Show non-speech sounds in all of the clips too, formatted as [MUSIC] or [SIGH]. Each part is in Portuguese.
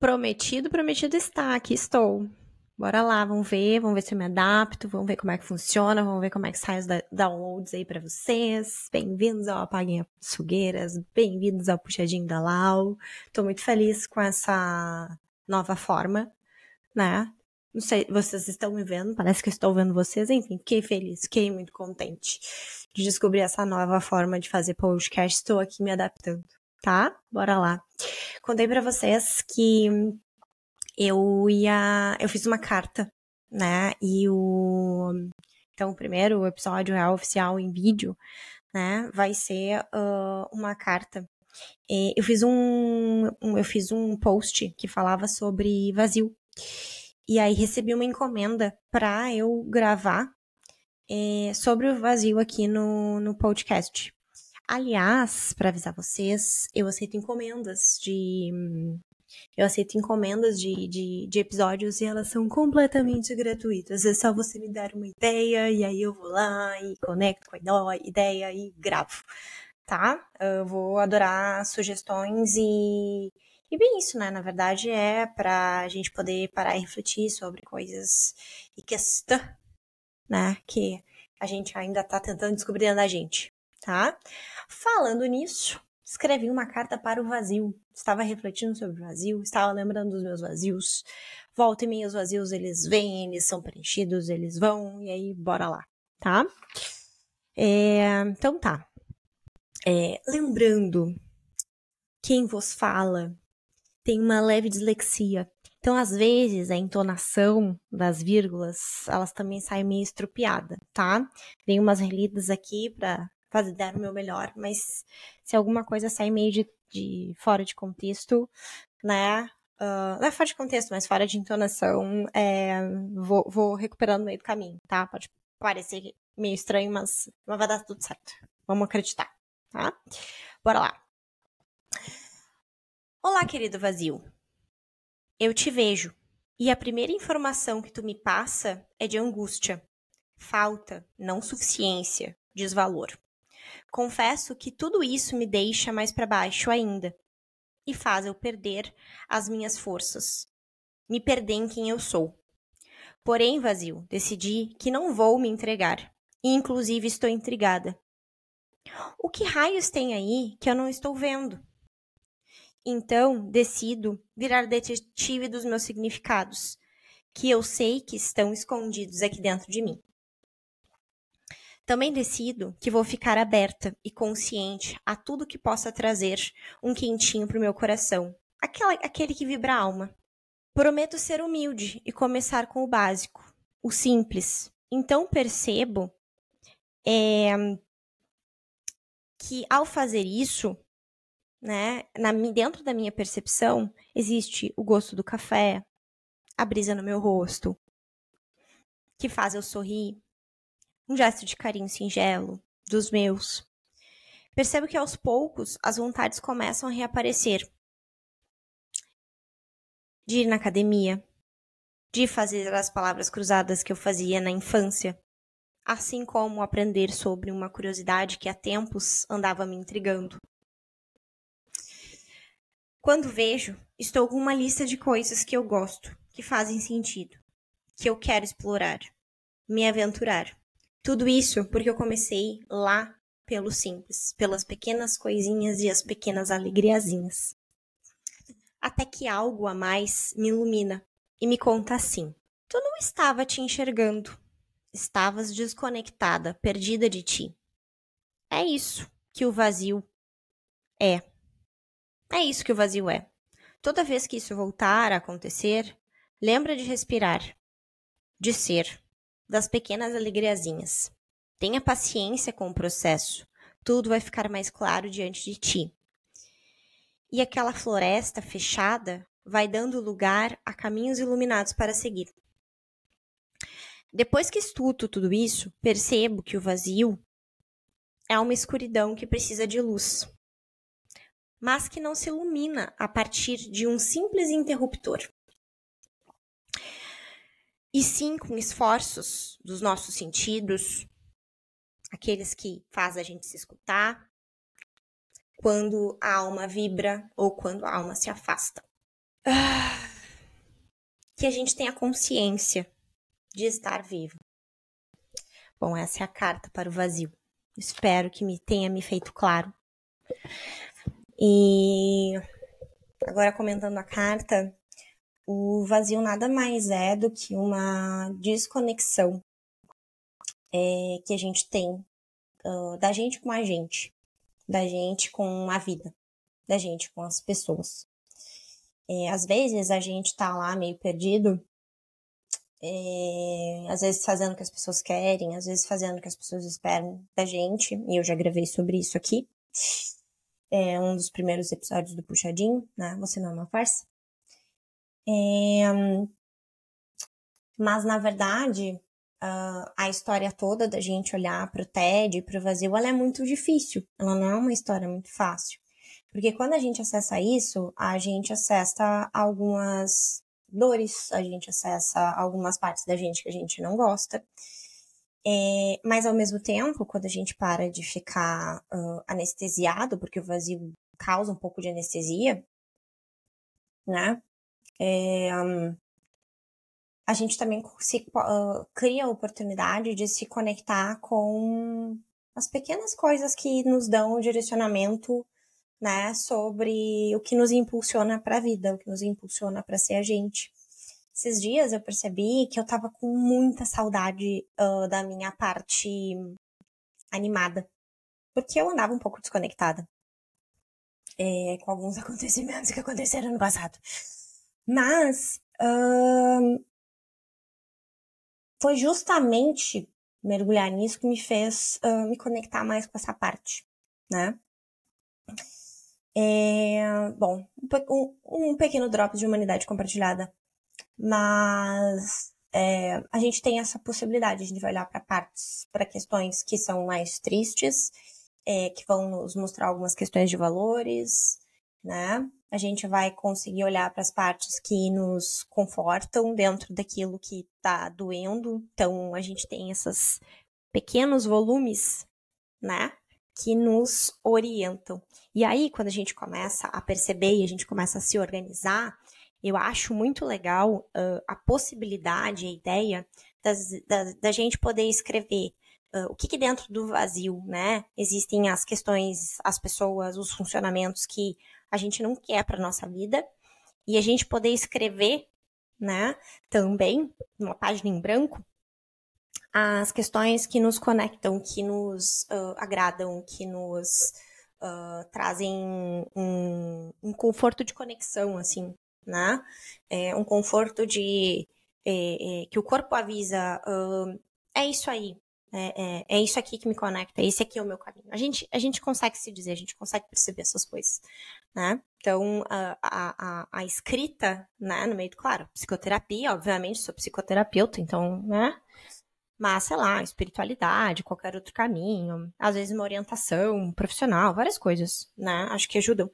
Prometido, prometido está. Aqui estou. Bora lá, vamos ver, vamos ver se eu me adapto, vamos ver como é que funciona, vamos ver como é que sai os downloads aí para vocês. Bem-vindos ao Apaguem as Fogueiras, bem-vindos ao Puxadinho da Lau. Tô muito feliz com essa nova forma, né? Não sei, vocês estão me vendo, parece que eu estou vendo vocês, enfim, fiquei feliz, fiquei muito contente de descobrir essa nova forma de fazer podcast, estou aqui me adaptando, tá? Bora lá. Contei para vocês que eu ia. Eu fiz uma carta, né? E o. Então, o primeiro episódio é oficial em vídeo, né? Vai ser uh, uma carta. E eu fiz um, um, eu fiz um post que falava sobre vazio. E aí recebi uma encomenda para eu gravar é, sobre o vazio aqui no, no podcast. Aliás, para avisar vocês, eu aceito encomendas de. Eu aceito encomendas de, de, de, episódios e elas são completamente gratuitas. É só você me dar uma ideia e aí eu vou lá e conecto com a ideia e gravo, tá? Eu vou adorar sugestões e. E bem isso, né? Na verdade é pra gente poder parar e refletir sobre coisas e questão, né? Que a gente ainda tá tentando descobrir da gente tá? Falando nisso, escrevi uma carta para o vazio. Estava refletindo sobre o vazio, estava lembrando dos meus vazios. Volta e meia os vazios, eles vêm, eles são preenchidos, eles vão, e aí bora lá, tá? É, então tá. É, lembrando, quem vos fala tem uma leve dislexia. Então, às vezes, a entonação das vírgulas, elas também saem meio estrupiada, tá? Tem umas relidas aqui para fazer dar o meu melhor, mas se alguma coisa sair meio de, de fora de contexto, né? Uh, não é fora de contexto, mas fora de entonação, é, vou, vou recuperando no meio do caminho, tá? Pode parecer meio estranho, mas, mas vai dar tudo certo. Vamos acreditar, tá? Bora lá. Olá, querido vazio. Eu te vejo. E a primeira informação que tu me passa é de angústia, falta, não suficiência, desvalor. Confesso que tudo isso me deixa mais para baixo ainda e faz eu perder as minhas forças. Me perder em quem eu sou. Porém, vazio, decidi que não vou me entregar. E inclusive estou intrigada. O que raios tem aí que eu não estou vendo? Então, decido virar detetive dos meus significados, que eu sei que estão escondidos aqui dentro de mim. Também decido que vou ficar aberta e consciente a tudo que possa trazer um quentinho para o meu coração, aquela, aquele que vibra a alma. Prometo ser humilde e começar com o básico, o simples. Então percebo é, que ao fazer isso, né, na, dentro da minha percepção, existe o gosto do café, a brisa no meu rosto, que faz eu sorrir, um gesto de carinho singelo, dos meus. Percebo que aos poucos as vontades começam a reaparecer. De ir na academia, de fazer as palavras cruzadas que eu fazia na infância, assim como aprender sobre uma curiosidade que há tempos andava me intrigando. Quando vejo, estou com uma lista de coisas que eu gosto, que fazem sentido, que eu quero explorar, me aventurar. Tudo isso porque eu comecei lá pelo simples, pelas pequenas coisinhas e as pequenas alegriazinhas. Até que algo a mais me ilumina e me conta assim: Tu não estava te enxergando. Estavas desconectada, perdida de ti. É isso que o vazio é. É isso que o vazio é. Toda vez que isso voltar a acontecer, lembra de respirar, de ser, das pequenas alegriazinhas. Tenha paciência com o processo, tudo vai ficar mais claro diante de ti. E aquela floresta fechada vai dando lugar a caminhos iluminados para seguir. Depois que estudo tudo isso, percebo que o vazio é uma escuridão que precisa de luz, mas que não se ilumina a partir de um simples interruptor e sim com esforços dos nossos sentidos, aqueles que faz a gente se escutar, quando a alma vibra ou quando a alma se afasta. [SIGHS] que a gente tenha consciência de estar vivo. Bom, essa é a carta para o vazio. Espero que me tenha me feito claro. E agora comentando a carta, o vazio nada mais é do que uma desconexão é, que a gente tem uh, da gente com a gente, da gente com a vida, da gente com as pessoas. É, às vezes a gente tá lá meio perdido, é, às vezes fazendo o que as pessoas querem, às vezes fazendo o que as pessoas esperam da gente, e eu já gravei sobre isso aqui. É um dos primeiros episódios do Puxadinho, né? Você não é uma farsa. É, mas, na verdade, uh, a história toda da gente olhar para o TED e para o vazio, ela é muito difícil. Ela não é uma história muito fácil. Porque quando a gente acessa isso, a gente acessa algumas dores, a gente acessa algumas partes da gente que a gente não gosta. É, mas ao mesmo tempo, quando a gente para de ficar uh, anestesiado, porque o vazio causa um pouco de anestesia, né? É, a gente também se, uh, cria a oportunidade de se conectar com as pequenas coisas que nos dão o direcionamento né, sobre o que nos impulsiona para a vida, o que nos impulsiona para ser a gente. Esses dias eu percebi que eu tava com muita saudade uh, da minha parte animada, porque eu andava um pouco desconectada é, com alguns [LAUGHS] acontecimentos que aconteceram no passado. Mas uh, foi justamente mergulhar nisso que me fez me conectar mais com essa parte, né? É, bom, um, um, pequeno drop de humanidade compartilhada. Mas é, a gente tem essa possibilidade, vai olhar para partes, para questões que são mais tristes, é, que vão nos mostrar algumas questões de valores, né? A gente vai conseguir olhar para as partes que nos confortam dentro daquilo que está doendo. Então, a gente tem esses pequenos volumes, né? Que nos orientam. E aí, quando a gente começa a perceber e a gente começa a se organizar, eu acho muito legal uh, a possibilidade, a ideia das, da, da gente poder escrever uh, o que, que dentro do vazio, né? Existem as questões, as pessoas, os funcionamentos que a gente não quer para nossa vida e a gente poder escrever, né? Também numa página em branco as questões que nos conectam, que nos uh, agradam, que nos uh, trazem um, um, conforto de conexão, assim, né? É um conforto de é, é, que o corpo avisa uh, é isso aí, é, é, é, isso aqui que me conecta, esse aqui é o meu caminho. A gente, a gente consegue se dizer, a gente consegue perceber essas coisas, né? Então, a, a, a, escrita, né, no meio do, claro, psicoterapia, obviamente, sou psicoterapeuta, então, né? Mas, sei lá, espiritualidade, qualquer outro caminho, às vezes uma orientação profissional, várias coisas, né? Acho que ajudam.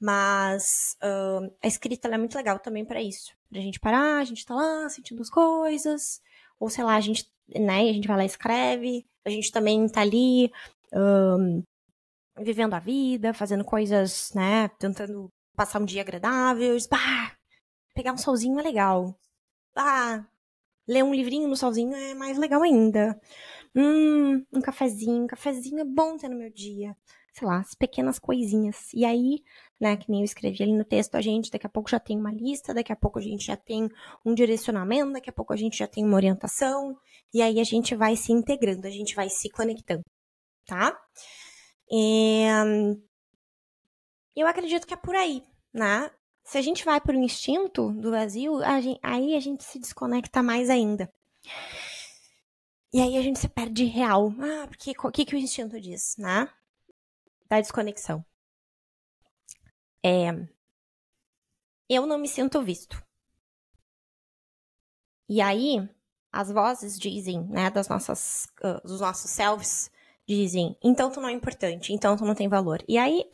Mas uh, a escrita é muito legal também para isso. Pra gente parar, a gente tá lá sentindo as coisas, ou sei lá, a gente, né, a gente vai lá e escreve, a gente também tá ali um, vivendo a vida, fazendo coisas, né, tentando passar um dia agradável, bah, pegar um solzinho é legal. Ah, ler um livrinho no solzinho é mais legal ainda. Hum, um cafezinho, um cafezinho é bom ter no meu dia. Sei lá, as pequenas coisinhas. E aí, né, que nem eu escrevi ali no texto, a gente daqui a pouco já tem uma lista, daqui a pouco a gente já tem um direcionamento, daqui a pouco a gente já tem uma orientação, e aí a gente vai se integrando, a gente vai se conectando, tá? E, eu acredito que é por aí, né? Se a gente vai para o instinto do vazio, a gente, aí a gente se desconecta mais ainda. E aí a gente se perde real. Ah, porque o que, que o instinto diz, né? Da desconexão. É, eu não me sinto visto. E aí, as vozes dizem, né, das nossas, uh, dos nossos selves, dizem, então tu não é importante, então tu não tem valor. E aí,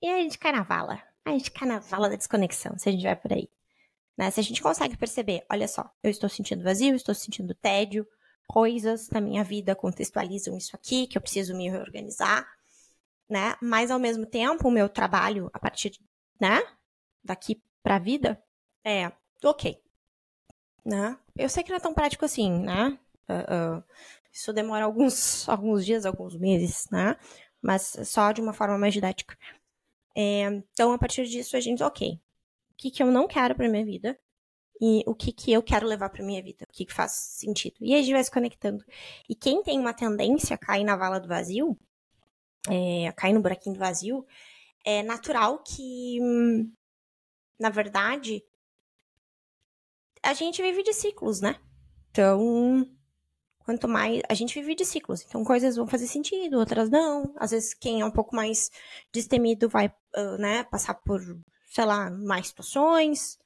e aí a gente cai na. A gente cai na da desconexão, se a gente vai por aí. Né? Se a gente consegue perceber, olha só, eu estou sentindo vazio, estou sentindo tédio, coisas na minha vida contextualizam isso aqui, que eu preciso me reorganizar, né? Mas ao mesmo tempo, o meu trabalho a partir, né, daqui pra vida é, ok, né? Eu sei que não é tão prático assim, né? Uh, uh, isso demora alguns, [LAUGHS] alguns dias, alguns meses, né? Mas só de uma forma mais didática. É, então, a partir disso, a gente, ok, o que, que eu não quero pra minha vida e o que, que eu quero levar pra minha vida, o que, que faz sentido. E aí a gente vai se conectando. E quem tem uma tendência a cair na vala do vazio, é, cair no buraquinho do vazio, é natural que, na verdade, a gente vive de ciclos, né? Então, quanto mais. A gente vive de ciclos. Então, coisas vão fazer sentido, outras não. Às vezes, quem é um pouco mais destemido vai, uh, né, passar por, sei lá, mais situações.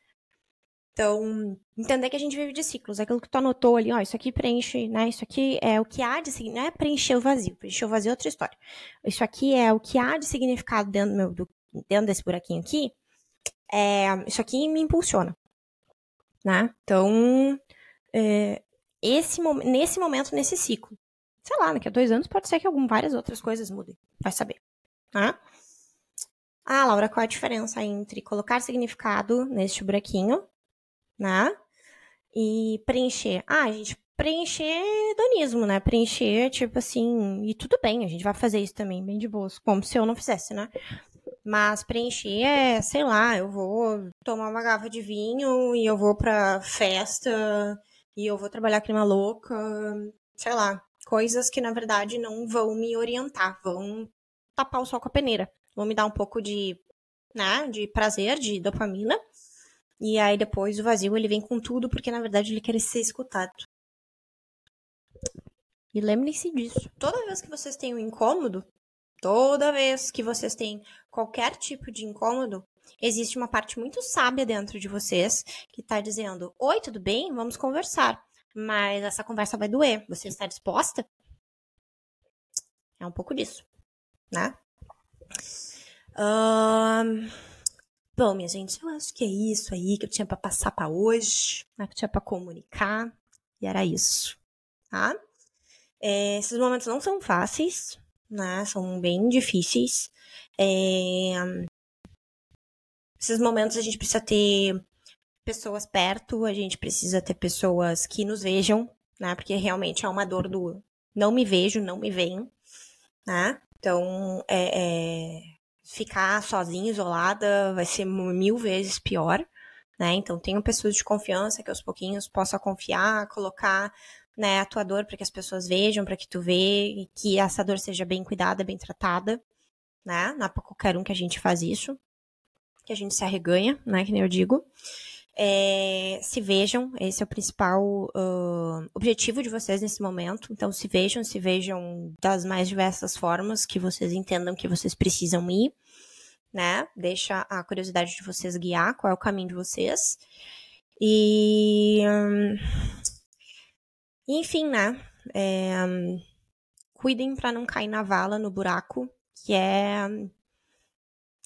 Então, entender que a gente vive de ciclos. Aquilo que tu anotou ali, ó, isso aqui preenche, né? Isso aqui é o que há de não é preencher o vazio. Preencher o vazio é outra história. Isso aqui é o que há de significado dentro, meu, do, dentro desse buraquinho aqui. É, isso aqui me impulsiona né? Então, é, esse, nesse momento, nesse ciclo, sei lá, daqui a dois anos pode ser que algum, várias outras coisas mudem, vai saber, né? Ah, Laura, qual a diferença entre colocar significado neste buraquinho, né? E preencher. Ah, a gente preencher hedonismo, né? Preencher, tipo assim, e tudo bem, a gente vai fazer isso também, bem de boas, como se eu não fizesse, né? Mas preencher é, sei lá, eu vou tomar uma garrafa de vinho e eu vou pra festa e eu vou trabalhar clima louca, sei lá, coisas que na verdade não vão me orientar, vão tapar o sol com a peneira, vão me dar um pouco de, né, de prazer, de dopamina. E aí depois o vazio ele vem com tudo, porque na verdade ele quer ser escutado. E lembrem-se disso. Toda vez que vocês têm um incômodo, Toda vez que vocês têm qualquer tipo de incômodo, existe uma parte muito sábia dentro de vocês que está dizendo: Oi, tudo bem? Vamos conversar. Mas essa conversa vai doer. Você está disposta? É um pouco disso, né? Um... Bom, minha gente, eu acho que é isso aí que eu tinha para passar para hoje, né, que eu tinha para comunicar, e era isso, tá? É, esses momentos não são fáceis, né? São bem difíceis. É... Esses momentos a gente precisa ter pessoas perto, a gente precisa ter pessoas que nos vejam, né? Porque realmente é uma dor do não me vejo, não me veem, né? Então, é, é... ficar sozinha, isolada, vai ser mil vezes pior, né? Então, tenho pessoas de confiança que aos pouquinhos possa confiar, colocar né, a tua dor para que as pessoas vejam, para que tu vê que essa dor seja bem cuidada, bem tratada, né? Não é para qualquer um que a gente faz isso, que a gente se arreganha, né, que nem eu digo. É, se vejam, esse é o principal uh, objetivo de vocês nesse momento. Então, se vejam, se vejam das mais diversas formas que vocês entendam que vocês precisam ir, né? Deixa a curiosidade de vocês guiar qual é o caminho de vocês. E. Hum, enfim, né? É, cuidem para não cair na vala, no buraco, que é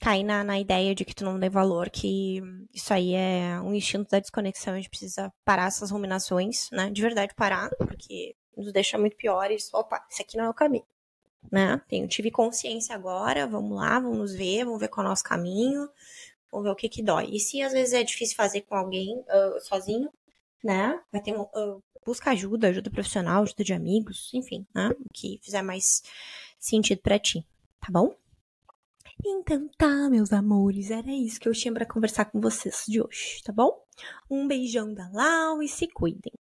cair na, na ideia de que tu não dê valor, que isso aí é um instinto da desconexão, a gente precisa parar essas ruminações, né? De verdade parar, porque nos deixa muito piores. Opa, isso aqui não é o caminho, né? Tenho, tive consciência agora, vamos lá, vamos ver, vamos ver qual é o nosso caminho, vamos ver o que que dói. E se às vezes é difícil fazer com alguém uh, sozinho, né? Vai ter uh, busca ajuda, ajuda profissional, ajuda de amigos, enfim, né? O que fizer mais sentido para ti, tá bom? Então tá, meus amores, era isso que eu tinha para conversar com vocês de hoje, tá bom? Um beijão da Lau e se cuidem.